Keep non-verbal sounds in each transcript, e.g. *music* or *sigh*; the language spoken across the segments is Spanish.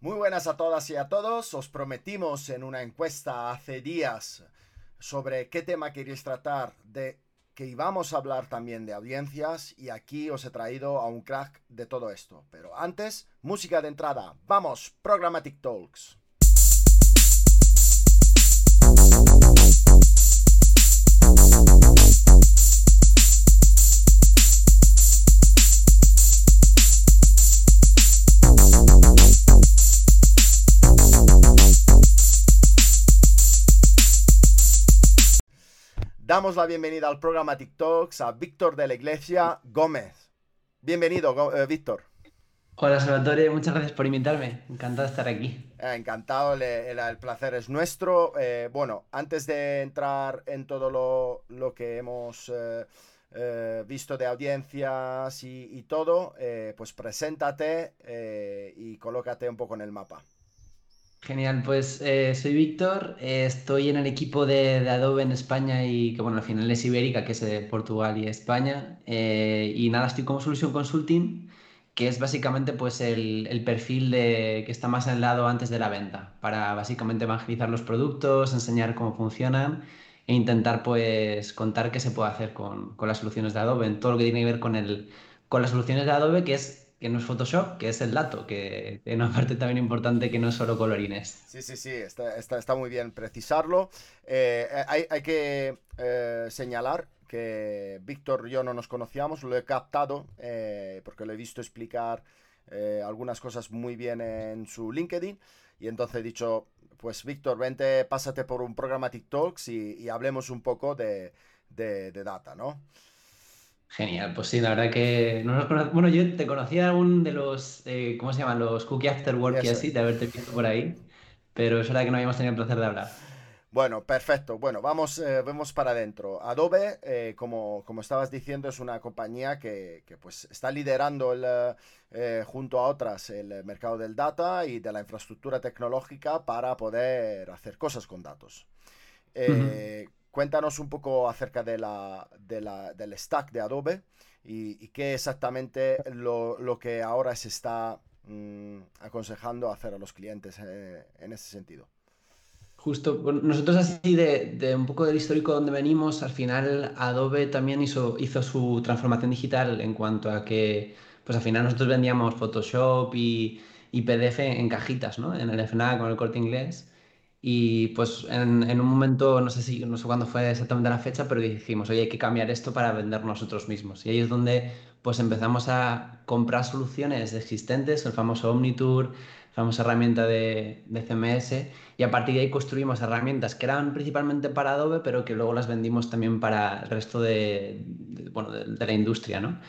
Muy buenas a todas y a todos. Os prometimos en una encuesta hace días sobre qué tema queréis tratar de que íbamos a hablar también de audiencias y aquí os he traído a un crack de todo esto. Pero antes, música de entrada. Vamos, Programmatic Talks. Damos la bienvenida al programa TikToks a Víctor de la Iglesia Gómez. Bienvenido, eh, Víctor. Hola Salvatore, muchas gracias por invitarme. Encantado de estar aquí. Eh, encantado, el, placer es nuestro. Eh, bueno, antes de entrar en todo lo, que hemos visto de audiencias y, todo, pues preséntate y colócate un poco en el mapa. Genial, pues eh, soy Víctor, eh, estoy en el equipo de, Adobe en España y que bueno, al final es Ibérica, que es de Portugal y España. Eh, y nada, estoy como Solution Consulting, que es básicamente pues el, perfil de, que está más el lado antes de la venta, para básicamente evangelizar los productos, enseñar cómo funcionan e intentar pues contar qué se puede hacer con, las soluciones de Adobe, en todo lo que tiene que ver con las soluciones de Adobe, que es que no es Photoshop, que es el dato, que tiene una parte también importante que no es solo colorines. Sí, sí, sí, está, está, muy bien precisarlo. Eh, hay, hay, que eh, señalar que Víctor y yo no nos conocíamos, lo he captado eh, porque lo he visto explicar algunas cosas muy bien en su LinkedIn y entonces he dicho, pues Víctor, vente, pásate por un programa TikToks y, y hablemos un poco de, de data, ¿no? Genial, pues sí, la verdad que no nos Bueno, yo te conocía algún de los, eh, ¿cómo se llaman? Los Cookie After Work y así, de haberte visto por ahí, pero es verdad que no habíamos tenido el placer de hablar. Bueno, perfecto. Bueno, vamos, eh, vemos para adentro. Adobe, eh, como, como estabas diciendo, es una compañía que, que pues está liderando el, junto a otras el mercado del data y de la infraestructura tecnológica para poder hacer cosas con datos. Cuéntanos un poco acerca de la, del stack de Adobe y, qué exactamente lo, lo, que ahora se está mm, aconsejando hacer a los clientes eh, en ese sentido. Justo, nosotros así de, de, un poco del histórico donde venimos, al final Adobe también hizo, hizo su transformación digital en cuanto a que, pues al final nosotros vendíamos Photoshop y, y PDF en cajitas, ¿no? En el FNAC con el corte inglés. Y pues en, en, un momento, no sé si, no sé cuándo fue exactamente la fecha, pero dijimos, oye, hay que cambiar esto para vender nosotros mismos. Y ahí es donde pues empezamos a comprar soluciones existentes, el famoso Omnitour, la famosa herramienta de, de CMS, y a partir de ahí construimos herramientas que eran principalmente para Adobe, pero que luego las vendimos también para el resto de, bueno, de, de la industria, ¿no?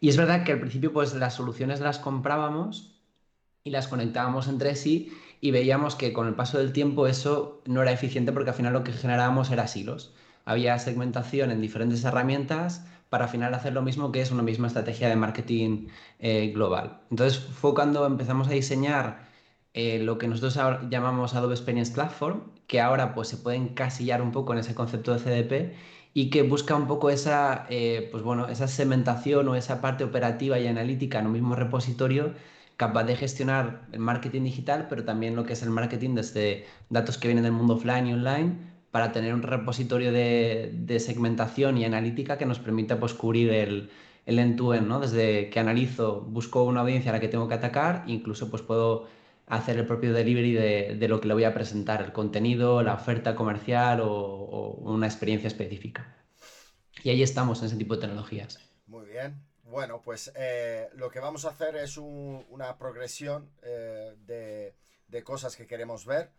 Y es verdad que al principio pues las soluciones las comprábamos y las conectábamos entre sí y veíamos que con el paso del tiempo eso no era eficiente porque al final lo que generábamos era silos. Había segmentación en diferentes herramientas para al final hacer lo mismo que es una misma estrategia de marketing eh, global. Entonces fue cuando empezamos a diseñar eh, lo que nosotros llamamos Adobe Experience Platform, que ahora pues se puede encasillar un poco en ese concepto de CDP y que busca un poco esa, eh, pues bueno, esa segmentación o esa parte operativa y analítica en un mismo repositorio capaz de gestionar el marketing digital, pero también lo que es el marketing desde datos que vienen del mundo offline y online, para tener un repositorio de, segmentación y analítica que nos permita pues, cubrir el, el end-to-end, ¿no? Desde que analizo, busco una audiencia a la que tengo que atacar, incluso pues puedo hacer el propio delivery de, de lo que le voy a presentar, el contenido, la oferta comercial o, o, una experiencia específica. Y ahí estamos en ese tipo de tecnologías. Muy bien. Bueno, pues eh, lo que vamos a hacer es una progresión eh, de, cosas que queremos ver,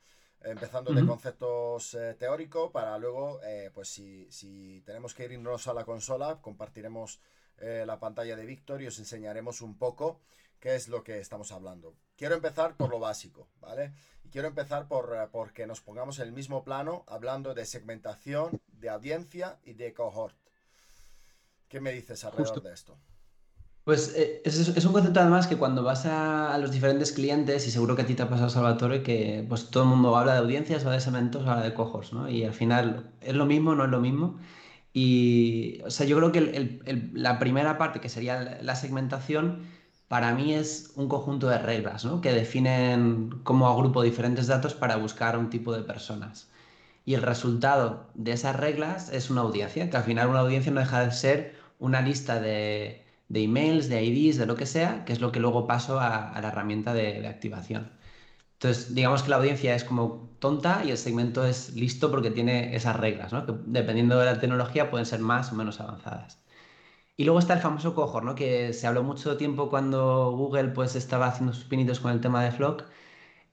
empezando de conceptos eh, teóricos para luego, pues si, tenemos que irnos a la consola, compartiremos la pantalla de Víctor y os enseñaremos un poco qué es lo que estamos hablando. Quiero empezar por lo básico, ¿vale? Y quiero empezar por que nos pongamos en el mismo plano hablando de segmentación, de audiencia y de cohort. ¿Qué me dices alrededor de esto? Pues eh, es, un concepto además que cuando vas a, los diferentes clientes, y seguro que a ti te ha pasado, Salvatore, que pues todo el mundo habla de audiencias, habla de segmentos, habla de cojos, ¿no? Y al final es lo mismo, no es lo mismo. Y, o sea, yo creo que la primera parte, que sería la segmentación, para mí es un conjunto de reglas, ¿no? Que definen cómo agrupo diferentes datos para buscar un tipo de personas. Y el resultado de esas reglas es una audiencia, que al final una audiencia no deja de ser una lista de, emails, de IDs, de lo que sea, que es lo que luego paso a, la herramienta de, activación. Entonces, digamos que la audiencia es como tonta y el segmento es listo porque tiene esas reglas, ¿no? que dependiendo de la tecnología pueden ser más o menos avanzadas. Y luego está el famoso cohort, ¿no? que se habló mucho tiempo cuando Google pues, estaba haciendo sus pinitos con el tema de Flock,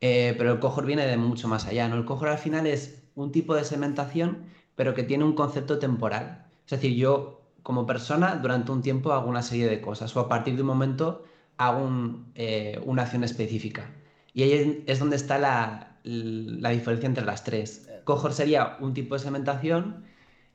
eh, pero el cohort viene de mucho más allá. ¿no? El cohort al final es un tipo de segmentación, pero que tiene un concepto temporal. Es decir, yo como persona durante un tiempo hago una serie de cosas o a partir de un momento hago eh, una acción específica. Y ahí es donde está la, la diferencia entre las tres. Cohort sería un tipo de segmentación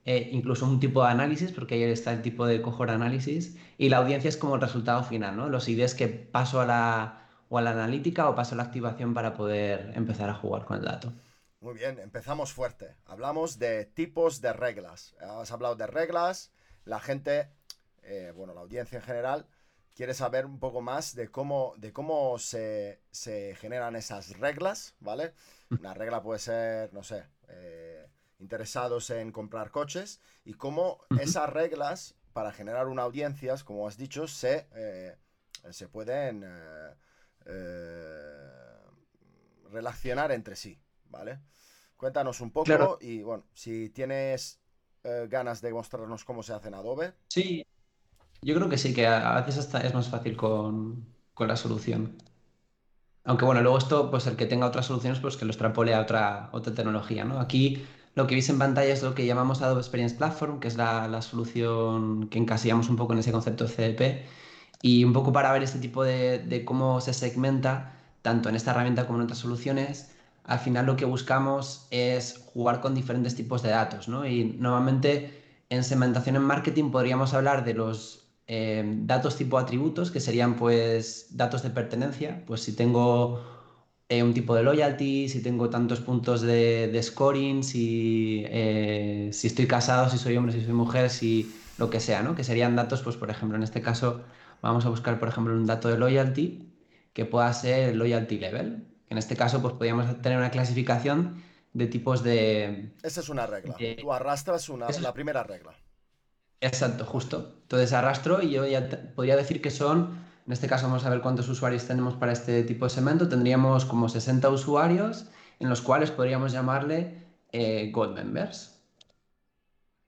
eh, incluso un tipo de análisis, porque ahí está el tipo de cohort análisis, y la audiencia es como el resultado final, ¿no? Los ideas que paso a la, o a la analítica o paso a la activación para poder empezar a jugar con el dato. Muy bien, empezamos fuerte. Hablamos de tipos de reglas. Has hablado de reglas, la gente, eh, bueno, la audiencia en general, quiere saber un poco más de cómo, de cómo se, se generan esas reglas, ¿vale? Una regla puede ser, no sé, eh, interesados en comprar coches y cómo esas reglas para generar una audiencia, como has dicho, se, eh, se pueden relacionar entre sí, ¿vale? Cuéntanos un poco y bueno, si tienes ganas de mostrarnos cómo se hace en Adobe. Sí, yo creo que sí, que a veces hasta es más fácil con, con la solución. Aunque bueno, luego esto, pues el que tenga otras soluciones, pues que lo extrapole a otra, otra tecnología, ¿no? Aquí lo que veis en pantalla es lo que llamamos Adobe Experience Platform, que es la, solución que encasillamos un poco en ese concepto de CDP. Y un poco para ver este tipo de, cómo se segmenta, tanto en esta herramienta como en otras soluciones, al final lo que buscamos es jugar con diferentes tipos de datos. ¿no? Y normalmente en segmentación en marketing podríamos hablar de los eh, datos tipo atributos, que serían pues datos de pertenencia. Pues si tengo eh, un tipo de loyalty, si tengo tantos puntos de, scoring, si, eh, si estoy casado, si soy hombre, si soy mujer, si lo que sea, ¿no? Que serían datos, pues por ejemplo, en este caso vamos a buscar, por ejemplo, un dato de loyalty que pueda ser loyalty level. En este caso, pues podríamos tener una clasificación de tipos de... Esa es una regla. Tú arrastras una, la primera regla. Exacto, justo. Entonces arrastro y yo ya podría decir que son en este caso vamos a ver cuántos usuarios tenemos para este tipo de segmento. Tendríamos como 60 usuarios en los cuales podríamos llamarle eh, Gold Members.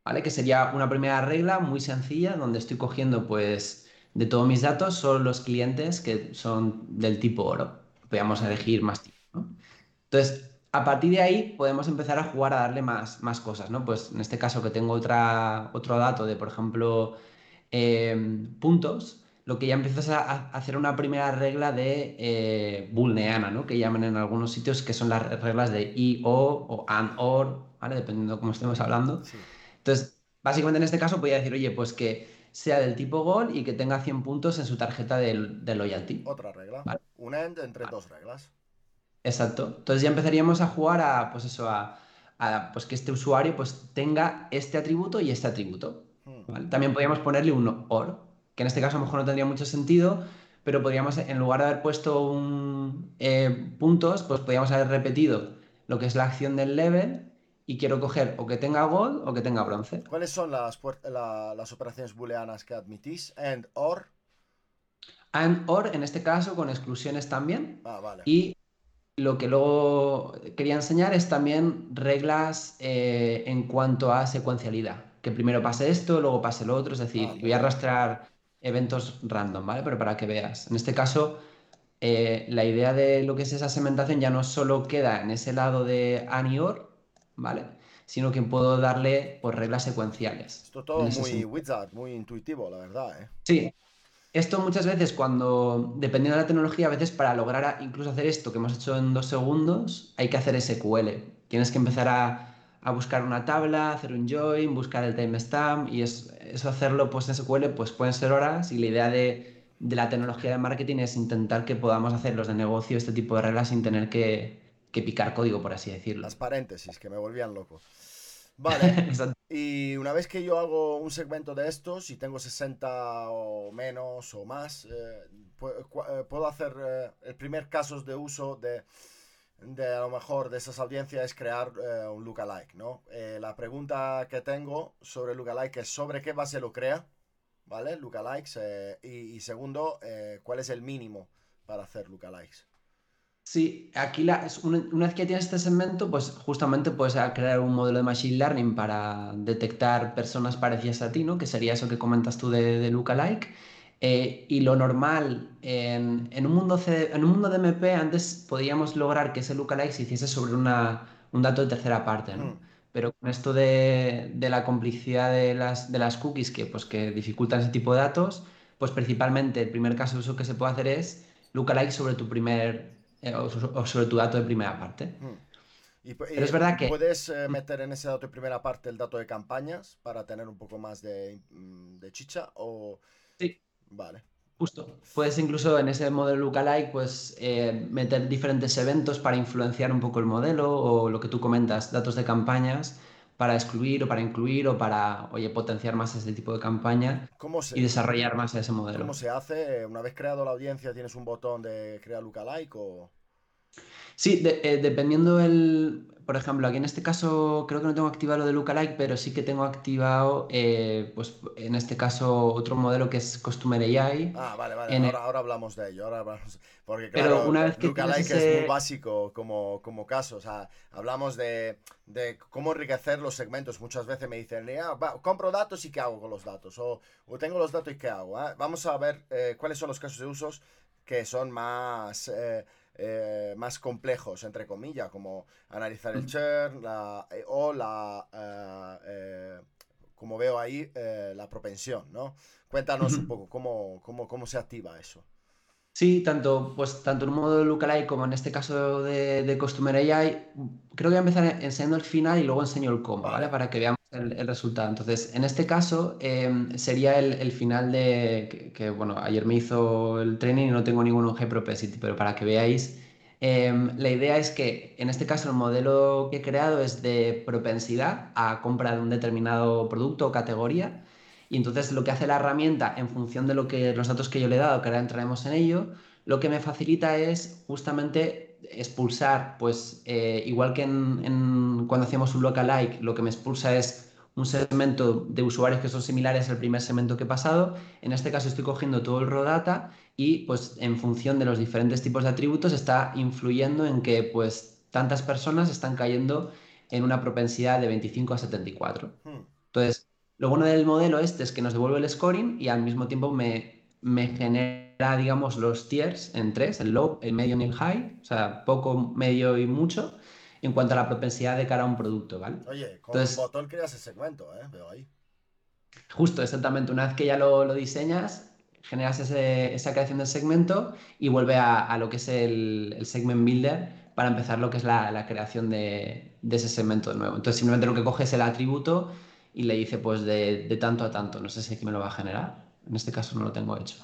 ¿Vale? Que sería una primera regla muy sencilla donde estoy cogiendo pues de todos mis datos son los clientes que son del tipo oro. Podríamos elegir más tipos. Entonces, a partir de ahí podemos empezar a jugar a darle más, más cosas, ¿no? Pues en este caso que tengo otra, otro dato de, por ejemplo, eh, puntos, lo que ya empiezas a, hacer una primera regla de eh, booleana, ¿no? Que llaman en algunos sitios que son las reglas de i, o o and, or, ¿vale? Dependiendo de cómo estemos hablando. Entonces, básicamente en este caso podría decir, oye, pues que sea del tipo gol y que tenga 100 puntos en su tarjeta de, loyalty. Otra regla. Un end entre dos reglas. Exacto. Entonces ya empezaríamos a jugar a, pues eso, a, pues que este usuario pues tenga este atributo y este atributo. Hmm. También podríamos ponerle un or, que en este caso a lo mejor no tendría mucho sentido, pero podríamos, en lugar de haber puesto un, eh, puntos, pues podríamos haber repetido lo que es la acción del level y quiero coger o que tenga gold o que tenga bronce. ¿Cuáles son las, las operaciones booleanas que admitís? ¿And or? And or, en este caso, con exclusiones también. Ah, vale. Y lo que luego quería enseñar es también reglas eh, en cuanto a secuencialidad. Que primero pase esto, luego pase lo otro. Es decir, ah, voy a arrastrar eventos random, ¿vale? Pero para que veas. En este caso, eh, la idea de lo que es esa segmentación ya no solo queda en ese lado de ANIOR, ¿vale? Sino que puedo darle pues, reglas secuenciales. Esto todo muy wizard, muy intuitivo, la verdad, ¿eh? Sí. Esto muchas veces cuando, dependiendo de la tecnología, a veces para lograr incluso hacer esto que hemos hecho en dos segundos, hay que hacer SQL. Tienes que empezar a a buscar una tabla, hacer un join, buscar el timestamp y eso hacerlo pues en SQL pues pueden ser horas y la idea de, la tecnología de marketing es intentar que podamos hacer los de negocio este tipo de reglas sin tener que, picar código, por así decirlo. Las paréntesis, que me volvían loco. *laughs* Vale. Y una vez que yo hago un segmento de estos y tengo 60 o menos o más, eh, eh, puedo hacer el primer caso de uso de, de a lo mejor de esas audiencias es crear un lookalike, ¿no? la pregunta que tengo sobre lookalike es sobre qué base lo crea, ¿vale? Lookalikes. y, y, segundo, ¿cuál es el mínimo para hacer lookalikes? Sí, aquí la, una, vez que tienes este segmento, pues justamente puedes crear un modelo de Machine Learning para detectar personas parecidas a ti, ¿no? Que sería eso que comentas tú de, de Lookalike. Eh, y lo normal, en, un mundo en un mundo de MP, antes podíamos lograr que ese lookalike se hiciese sobre una, un dato de tercera parte, ¿no? Mm. Pero con esto de, la complicidad de las, de las cookies que, pues, que dificultan ese tipo de datos, pues principalmente el primer caso de uso que se puede hacer es lookalike sobre tu primer o, sobre tu dato de primera parte. Y, Pero es verdad que... ¿Puedes eh, meter en ese dato de primera parte el dato de campañas para tener un poco más de, mm, chicha? O... Sí. Vale. Justo. Puedes incluso en ese modelo lookalike pues, eh, meter diferentes eventos para influenciar un poco el modelo o lo que tú comentas, datos de campañas para excluir o para incluir o para, oye, potenciar más ese tipo de campaña y desarrollar más ese modelo. ¿Cómo se hace? Una vez creado la audiencia, ¿tienes un botón de crear lookalike o...? Sí, eh, dependiendo el, por ejemplo, aquí en este caso creo que no tengo activado lo de Lookalike, pero sí que tengo activado, eh, pues en este caso, otro modelo que es Customer AI. Ah, vale, vale. Ahora, hablamos de ello. Ahora Porque, claro, una vez que Lookalike es muy básico como, como caso. O sea, hablamos de, cómo enriquecer los segmentos. Muchas veces me dicen, ah, compro datos y qué hago con los datos. O, tengo los datos y qué hago. Ah, vamos a ver eh, cuáles son los casos de usos que son más eh, más complejos, entre comillas, como analizar el churn eh, o la, eh, como veo ahí, la propensión, ¿no? Cuéntanos un poco cómo, cómo, cómo se activa eso. Sí, tanto, pues, tanto en un modo de lookalike como en este caso de, de Customer AI, creo que voy a empezar enseñando el final y luego enseño el cómo, ¿vale? Para que veamos el, resultado. Entonces, en este caso em, sería el, final de, que, bueno, ayer me hizo el training y no tengo ningún high propensity, pero para que veáis, em, la idea es que en este caso el modelo que he creado es de propensidad a compra de un determinado producto o categoría y entonces lo que hace la herramienta en función de lo que, los datos que yo le he dado, que ahora entraremos en ello, lo que me facilita es justamente expulsar, pues eh, igual que en, cuando hacíamos un lookalike, lo que me expulsa es un segmento de usuarios que son similares al primer segmento que he pasado. En este caso estoy cogiendo todo el raw data y pues en función de los diferentes tipos de atributos está influyendo en que pues tantas personas están cayendo en una propensidad de 25 a 74. Hmm. Entonces, lo bueno del modelo este es que nos devuelve el scoring y al mismo tiempo me, me genera, digamos, los tiers en tres, el low, el medio y el high, o sea, poco, medio y mucho, en cuanto a la propensidad de cara a un producto, ¿vale? Oye, con Entonces, botón creas ese segmento, ¿eh? Veo ahí. Justo, exactamente. Una vez que ya lo, lo diseñas, generas ese, esa creación del segmento y vuelve a, a lo que es el, el, segment builder para empezar lo que es la, la creación de, de, ese segmento de nuevo. Entonces, simplemente lo que coge es el atributo y le dice pues de, de tanto a tanto. No sé si me lo va a generar. En este caso no lo tengo hecho.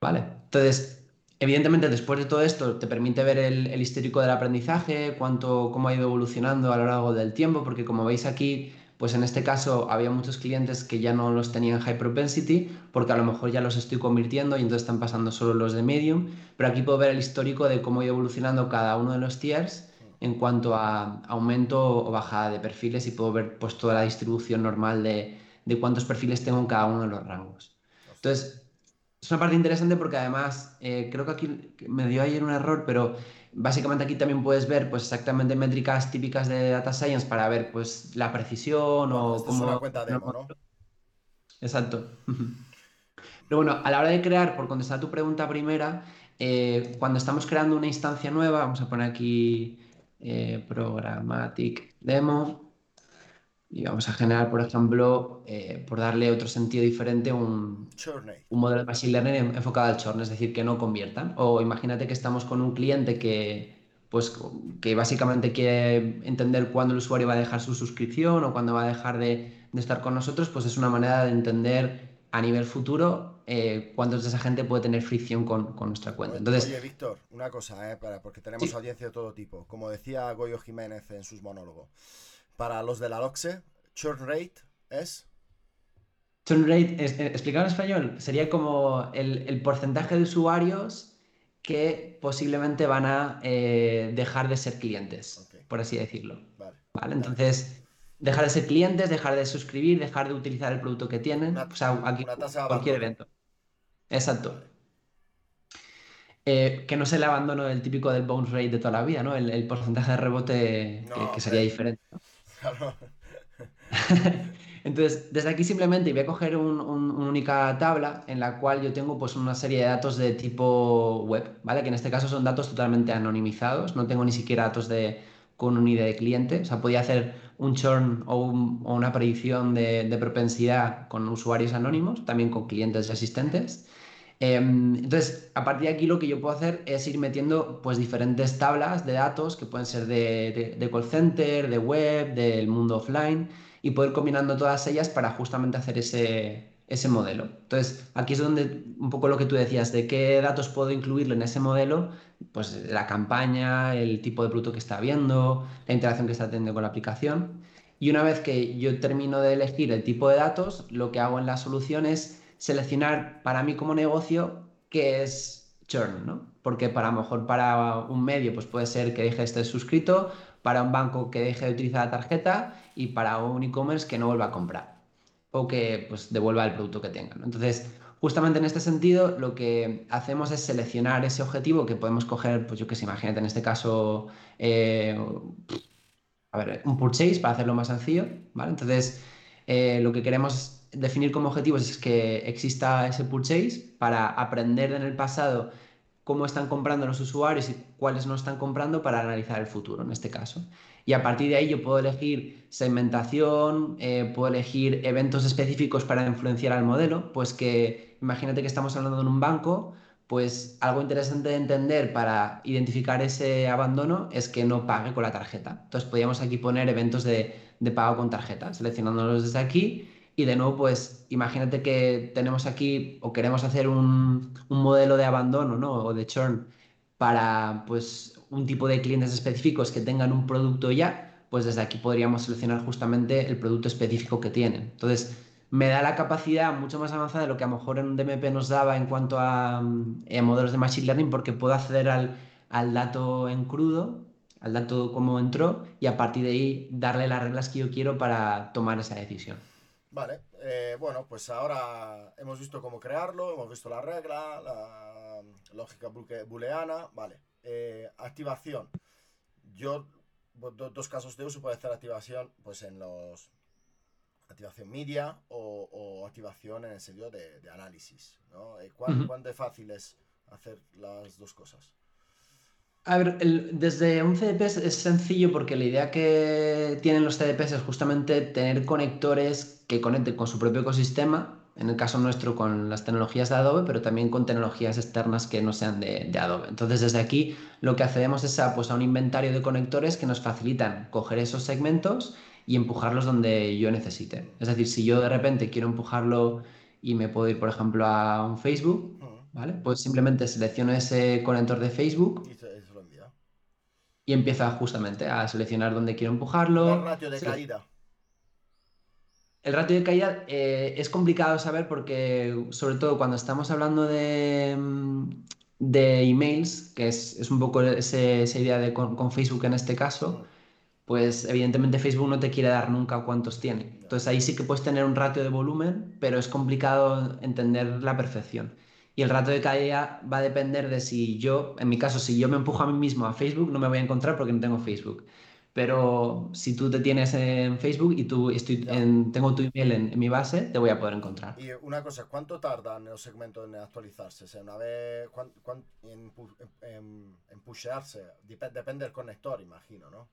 ¿Vale? Entonces, evidentemente después de todo esto te permite ver el, el, histórico del aprendizaje, cuánto, cómo ha ido evolucionando a lo largo del tiempo, porque como veis aquí, pues en este caso había muchos clientes que ya no los tenían high propensity, porque a lo mejor ya los estoy convirtiendo y entonces están pasando solo los de medium, pero aquí puedo ver el histórico de cómo ha ido evolucionando cada uno de los tiers en cuanto a aumento o bajada de perfiles y puedo ver pues toda la distribución normal de, de cuántos perfiles tengo en cada uno de los rangos. Entonces, es una parte interesante porque además eh, creo que aquí me dio ayer un error, pero básicamente aquí también puedes ver pues exactamente métricas típicas de data science para ver pues la precisión o cómo... Es una cuenta demo, ¿no? Exacto. *laughs* Pero bueno, a la hora de crear, por contestar tu pregunta primera, eh, cuando estamos creando una instancia nueva, vamos a poner aquí eh, programmatic demo y vamos a generar, por ejemplo, eh, por darle otro sentido diferente, un, un modelo de Machine Learning enfocado al churn, es decir, que no conviertan. O imagínate que estamos con un cliente que, pues, que básicamente quiere entender cuándo el usuario va a dejar su suscripción o cuándo va a dejar de, de estar con nosotros, pues es una manera de entender a nivel futuro eh, cuántos de esa gente puede tener fricción con, con nuestra cuenta. Entonces, Oye, Víctor, una cosa, eh, para, porque tenemos audiencia de todo tipo. Como decía Goyo Jiménez en sus monólogos, para los de la LOXE, churn rate es? Churn rate, es, eh, explicado en español, sería como el, porcentaje de usuarios que posiblemente van a eh, dejar de ser clientes, por así decirlo. Vale. Entonces, dejar de ser clientes, dejar de suscribir, dejar de utilizar el producto que tienen. o sea, aquí cualquier evento. Exacto. Eh, que no es el abandono del típico del bounce rate de toda la vida, ¿no? El, porcentaje de rebote que, sería diferente. Claro. *laughs* Entonces, desde aquí simplemente voy a coger una única tabla en la cual yo tengo pues una serie de datos de tipo web, ¿vale? Que en este caso son datos totalmente anonimizados, no tengo ni siquiera datos de, con un ID de cliente, o sea, podía hacer un churn o, una predicción de, propensidad con usuarios anónimos, también con clientes y asistentes. Em, entonces, a partir de aquí lo que yo puedo hacer es ir metiendo pues diferentes tablas de datos que pueden ser de, de call center, de web, del mundo offline y poder combinando todas ellas para justamente hacer ese, ese modelo. Entonces, aquí es donde un poco lo que tú decías, de qué datos puedo incluirlo en ese modelo, pues la campaña, el tipo de producto que está viendo, la interacción que está teniendo con la aplicación. Y una vez que yo termino de elegir el tipo de datos, lo que hago en la solución es seleccionar para mí como negocio qué es churn, ¿no? Porque para mejor para un medio pues puede ser que deje de estar suscrito, para un banco que deje de utilizar la tarjeta y para un e-commerce que no vuelva a comprar o que pues devuelva el producto que tenga. Entonces, justamente en este sentido, lo que hacemos es seleccionar ese objetivo que podemos coger, pues yo que sé, imagínate en este caso, eh, a ver, un purchase para hacerlo más sencillo, ¿vale? Entonces, eh, lo que queremos definir como objetivos es que exista ese purchase para aprender en el pasado cómo están comprando los usuarios y cuáles no están comprando para analizar el futuro, en este caso. Y a partir de ahí yo puedo elegir segmentación, eh, puedo elegir eventos específicos para influenciar al modelo, pues que imagínate que estamos hablando de un banco, pues algo interesante de entender para identificar ese abandono es que no pague con la tarjeta. Entonces podríamos aquí poner eventos de, de pago con tarjeta, seleccionándolos desde aquí y de nuevo, pues imagínate que tenemos aquí o queremos hacer un, modelo de abandono ¿no? o de churn para pues, un tipo de clientes específicos que tengan un producto ya, pues desde aquí podríamos seleccionar justamente el producto específico que tienen. Entonces, me da la capacidad mucho más avanzada de lo que a lo mejor en un DMP nos daba en cuanto a, eh, modelos de Machine Learning, porque puedo acceder al, al dato en crudo, al dato como entró, y a partir de ahí darle las reglas que yo quiero para tomar esa decisión. Vale, eh, bueno, pues ahora hemos visto cómo crearlo, hemos visto la regla, la lógica booleana, vale. Eh, activación. Yo, dos casos de uso puede hacer activación pues en los activación media o, activación en el sentido de, análisis. ¿no? Eh, ¿Cuán, de fácil es hacer las dos cosas? A ver, desde un CDP es, sencillo porque la idea que tienen los CDPs es justamente tener conectores que conecten con su propio ecosistema, en el caso nuestro con las tecnologías de Adobe, pero también con tecnologías externas que no sean de, Adobe. Entonces, desde aquí lo que hacemos es a, pues, a un inventario de conectores que nos facilitan coger esos segmentos y empujarlos donde yo necesite. Es decir, si yo de repente quiero empujarlo y me puedo ir, por ejemplo, a un Facebook, ¿vale? Pues simplemente selecciono ese conector de Facebook y empieza justamente a seleccionar dónde quiero empujarlo. El ratio de caída. El ratio de caída eh, es complicado saber porque, sobre todo cuando estamos hablando de, mm, de emails, que es, un poco esa idea de con, Facebook en este caso, pues evidentemente Facebook no te quiere dar nunca cuántos tiene. Entonces ahí sí que puedes tener un ratio de volumen, pero es complicado entender la perfección. Y el rato de caída va a depender de si yo, en mi caso, si yo me empujo a mí mismo a Facebook, no me voy a encontrar porque no tengo Facebook. Pero si tú te tienes en Facebook y tú estoy tengo tu email en, mi base, te voy a poder encontrar. Y una cosa, ¿cuánto tardan los segmentos en actualizarse? O sea, una vez en, en, pushearse, depende del conector, imagino, ¿no?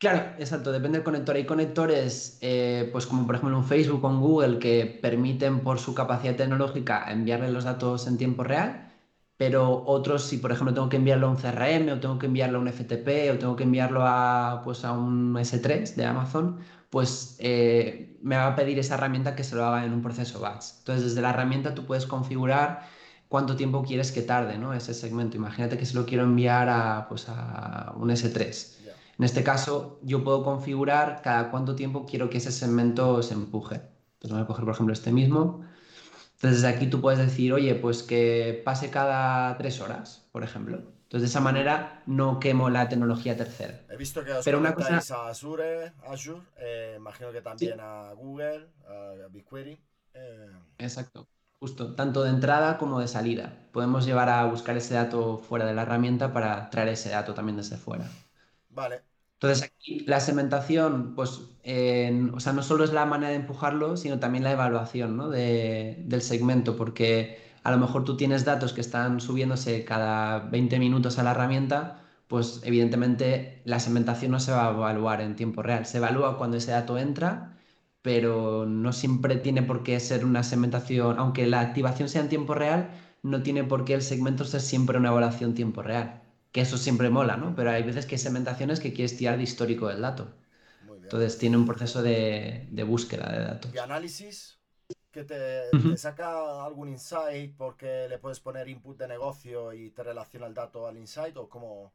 Claro, exacto, depende del conector. Hay conectores, eh, pues como por ejemplo un Facebook o un Google, que permiten por su capacidad tecnológica enviarle los datos en tiempo real, pero otros, si por ejemplo tengo que enviarlo a un CRM o tengo que enviarlo a un FTP o tengo que enviarlo a, pues, a un S3 de Amazon, pues eh, me va a pedir esa herramienta que se lo haga en un proceso batch. Entonces, desde la herramienta tú puedes configurar cuánto tiempo quieres que tarde ¿no? ese segmento. Imagínate que se lo quiero enviar a, pues, a un S3 En este caso, yo puedo configurar cada cuánto tiempo quiero que ese segmento se empuje. Entonces voy a coger, por ejemplo, este mismo. Entonces, desde aquí tú puedes decir, oye, pues que pase cada tres horas, por ejemplo. Entonces, de esa manera no quemo la tecnología tercera. He visto que os Pero una cosa... a Azure, Azure eh, imagino que también a Google, a BigQuery. Eh. Exacto, justo, tanto de entrada como de salida. Podemos llevar a buscar ese dato fuera de la herramienta para traer ese dato también desde fuera. Vale, entonces aquí la segmentación, pues, o sea, no solo es la manera de empujarlo, sino también la evaluación ¿no? de, del segmento, porque a lo mejor tú tienes datos que están subiéndose cada 20 minutos a la herramienta, pues evidentemente la segmentación no se va a evaluar en tiempo real, se evalúa cuando ese dato entra, pero no siempre tiene por qué ser una segmentación, aunque la activación sea en tiempo real, no tiene por qué el segmento ser siempre una evaluación tiempo real que eso siempre mola, ¿no? Pero hay veces que hay segmentaciones que quieres tirar de histórico del dato. Entonces tiene un proceso de, búsqueda de datos. ¿Y análisis? ¿Que te, saca algún insight porque le puedes poner input de negocio y te relaciona el dato al insight o cómo?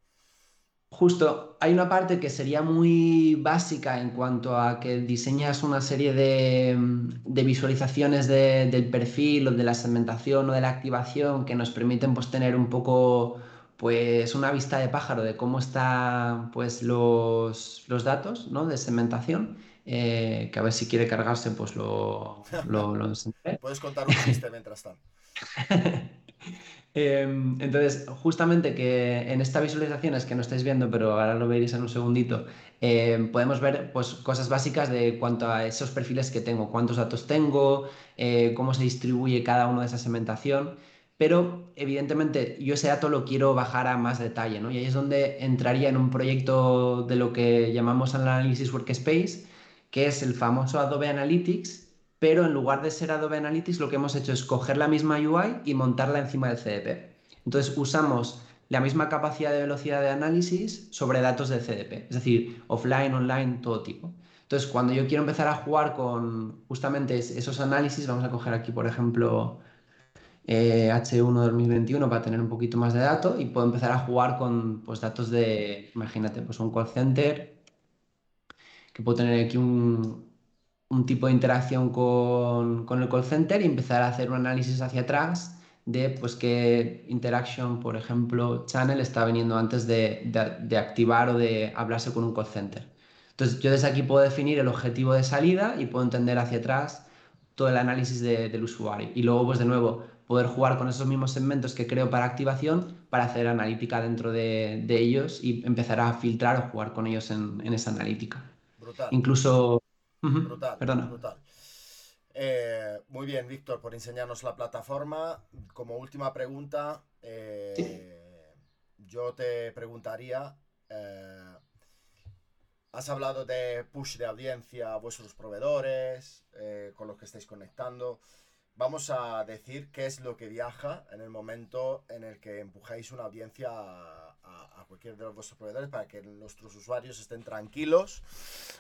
Justo, hay una parte que sería muy básica en cuanto a que diseñas una serie de, visualizaciones del perfil o de la segmentación o de la activación que nos permiten pues, tener un poco pues una vista de pájaro de cómo están pues los, los datos ¿no? de segmentación, eh, que a ver si quiere cargarse, pues lo, *laughs* lo, lo Puedes contar un chiste mientras tanto. *laughs* Em, entonces, justamente que en esta visualización es que no estáis viendo, pero ahora lo veréis en un segundito, em, podemos ver pues, cosas básicas de cuanto a esos perfiles que tengo, cuántos datos tengo, eh, cómo se distribuye cada uno de esa segmentación pero evidentemente yo ese dato lo quiero bajar a más detalle, ¿no? Y ahí es donde entraría en un proyecto de lo que llamamos Analysis Workspace, que es el famoso Adobe Analytics, pero en lugar de ser Adobe Analytics lo que hemos hecho es coger la misma UI y montarla encima del CDP. Entonces usamos la misma capacidad de velocidad de análisis sobre datos del CDP, es decir, offline, online, todo tipo. Entonces, cuando yo quiero empezar a jugar con justamente esos análisis, vamos a coger aquí, por ejemplo, H1 eh, 2021 para tener un poquito más de datos y puedo empezar a jugar con pues, datos de, imagínate, pues un call center, que puedo tener aquí un, un tipo de interacción con, con, el call center y empezar a hacer un análisis hacia atrás de pues qué interaction, por ejemplo, channel está viniendo antes de, de, activar o de hablarse con un call center. Entonces yo desde aquí puedo definir el objetivo de salida y puedo entender hacia atrás todo el análisis del usuario. Y luego, pues de nuevo, poder jugar con esos mismos segmentos que creo para activación para hacer analítica dentro de, ellos y empezar a filtrar o jugar con ellos en, esa analítica. Brutal. Incluso... brutal, brutal. Eh, muy bien, Víctor, por enseñarnos la plataforma. Como última pregunta, eh, yo te preguntaría, eh, has hablado de push de audiencia a vuestros proveedores, con los que estáis conectando vamos a decir qué es lo que viaja en el momento en el que empujáis una audiencia a, cualquier de vuestros proveedores para que nuestros usuarios estén tranquilos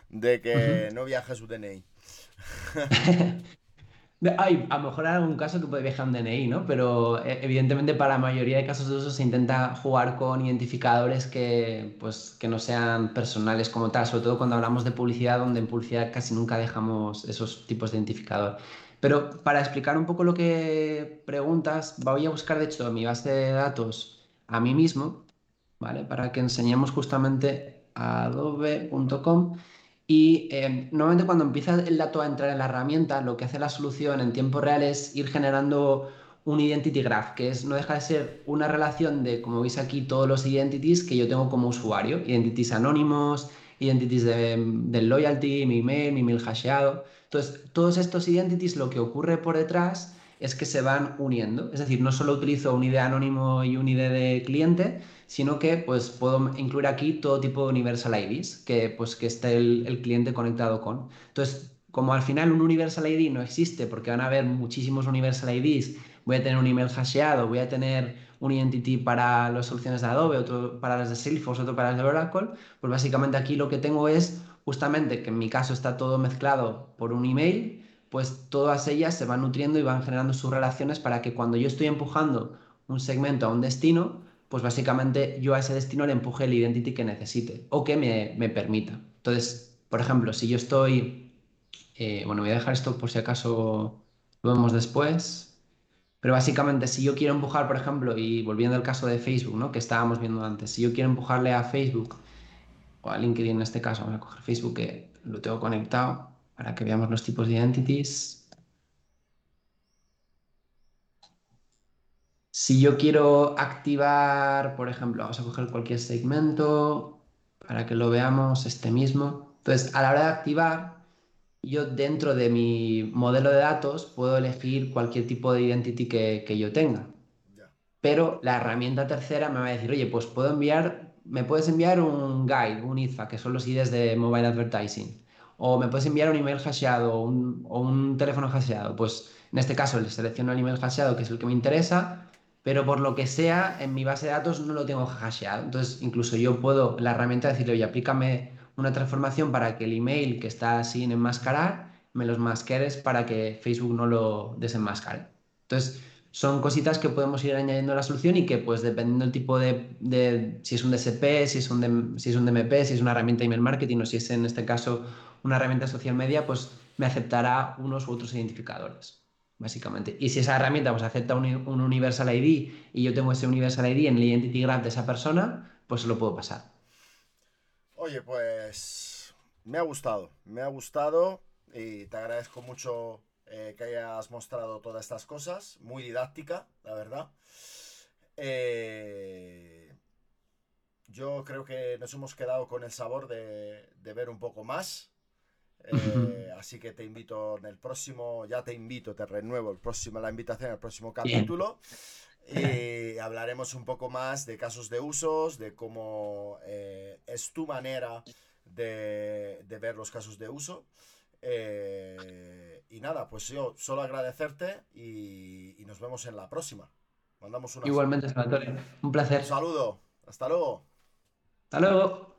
de que no viaja su DNI. Hay, *laughs* a lo mejor hay algún caso que puede viajar un DNI, ¿no? Pero eh, evidentemente para la mayoría de casos de uso se intenta jugar con identificadores que, pues, que no sean personales como tal, sobre todo cuando hablamos de publicidad, donde en publicidad casi nunca dejamos esos tipos de identificador. Pero para explicar un poco lo que preguntas, voy a buscar, de hecho, mi base de datos a mí mismo, ¿vale? Para que enseñemos justamente a adobe.com. Y eh, normalmente cuando empieza el dato a entrar en la herramienta, lo que hace la solución en tiempo real es ir generando un identity graph, que es, no deja de ser una relación de, como veis aquí, todos los identities que yo tengo como usuario, identities anónimos, identities de, loyalty, mi email, mi email hasheado. Entonces, todos estos identities lo que ocurre por detrás es que se van uniendo. Es decir, no solo utilizo un ID anónimo y un ID de cliente, sino que pues, puedo incluir aquí todo tipo de universal IDs que, pues, que esté el, cliente conectado con. Entonces, como al final un universal ID no existe porque van a haber muchísimos universal IDs, voy a tener un email hasheado, voy a tener un identity para las soluciones de Adobe, otro para las de Salesforce, otro para las de Oracle, pues básicamente aquí lo que tengo es justamente que en mi caso está todo mezclado por un email, pues todas ellas se van nutriendo y van generando sus relaciones para que cuando yo estoy empujando un segmento a un destino, pues básicamente yo a ese destino le empuje el identity que necesite o que me, me permita. Entonces, por ejemplo, si yo estoy, eh, bueno, voy a dejar esto por si acaso lo vemos después, pero básicamente si yo quiero empujar, por ejemplo, y volviendo al caso de Facebook, ¿no? Que estábamos viendo antes, si yo quiero empujarle a Facebook o a LinkedIn en este caso, vamos a coger Facebook que lo tengo conectado para que veamos los tipos de identities. Si yo quiero activar, por ejemplo, vamos a coger cualquier segmento para que lo veamos este mismo. Entonces, a la hora de activar, yo dentro de mi modelo de datos puedo elegir cualquier tipo de identity que, yo tenga. Pero la herramienta tercera me va a decir, oye, pues puedo enviar, me puedes enviar un guide, un IFA, que son los IDs de mobile advertising. O me puedes enviar un email hasheado o un, o un teléfono hasheado. Pues en este caso le selecciono el email hasheado, que es el que me interesa, pero por lo que sea, en mi base de datos no lo tengo hasheado. Entonces, incluso yo puedo, la herramienta, decirle, oye, aplícame una transformación para que el email que está sin enmascarar, me los masqueres para que Facebook no lo desenmascare. Entonces, son cositas que podemos ir añadiendo a la solución y que, pues, dependiendo del tipo de, si es un DSP, si es un, si es un DMP, si es una herramienta de email marketing o si es, en este caso, una herramienta social media, pues me aceptará unos u otros identificadores básicamente. Y si esa herramienta pues, acepta un, Universal ID y yo tengo ese Universal ID en el Identity Graph de esa persona, pues lo puedo pasar. Oye, pues me ha gustado, me ha gustado y te agradezco mucho eh, que hayas mostrado todas estas cosas, muy didáctica, la verdad. Eh, yo creo que nos hemos quedado con el sabor de, de ver un poco más eh, así que te invito en el próximo, ya te invito, te renuevo el próximo, la invitación al próximo capítulo. Y hablaremos un poco más de casos de usos, de cómo eh, es tu manera de, ver los casos de uso. Eh, y nada, pues yo solo agradecerte y, nos vemos en la próxima. Mandamos Igualmente, Salvatore. Un placer. Un saludo. Hasta luego. Hasta luego.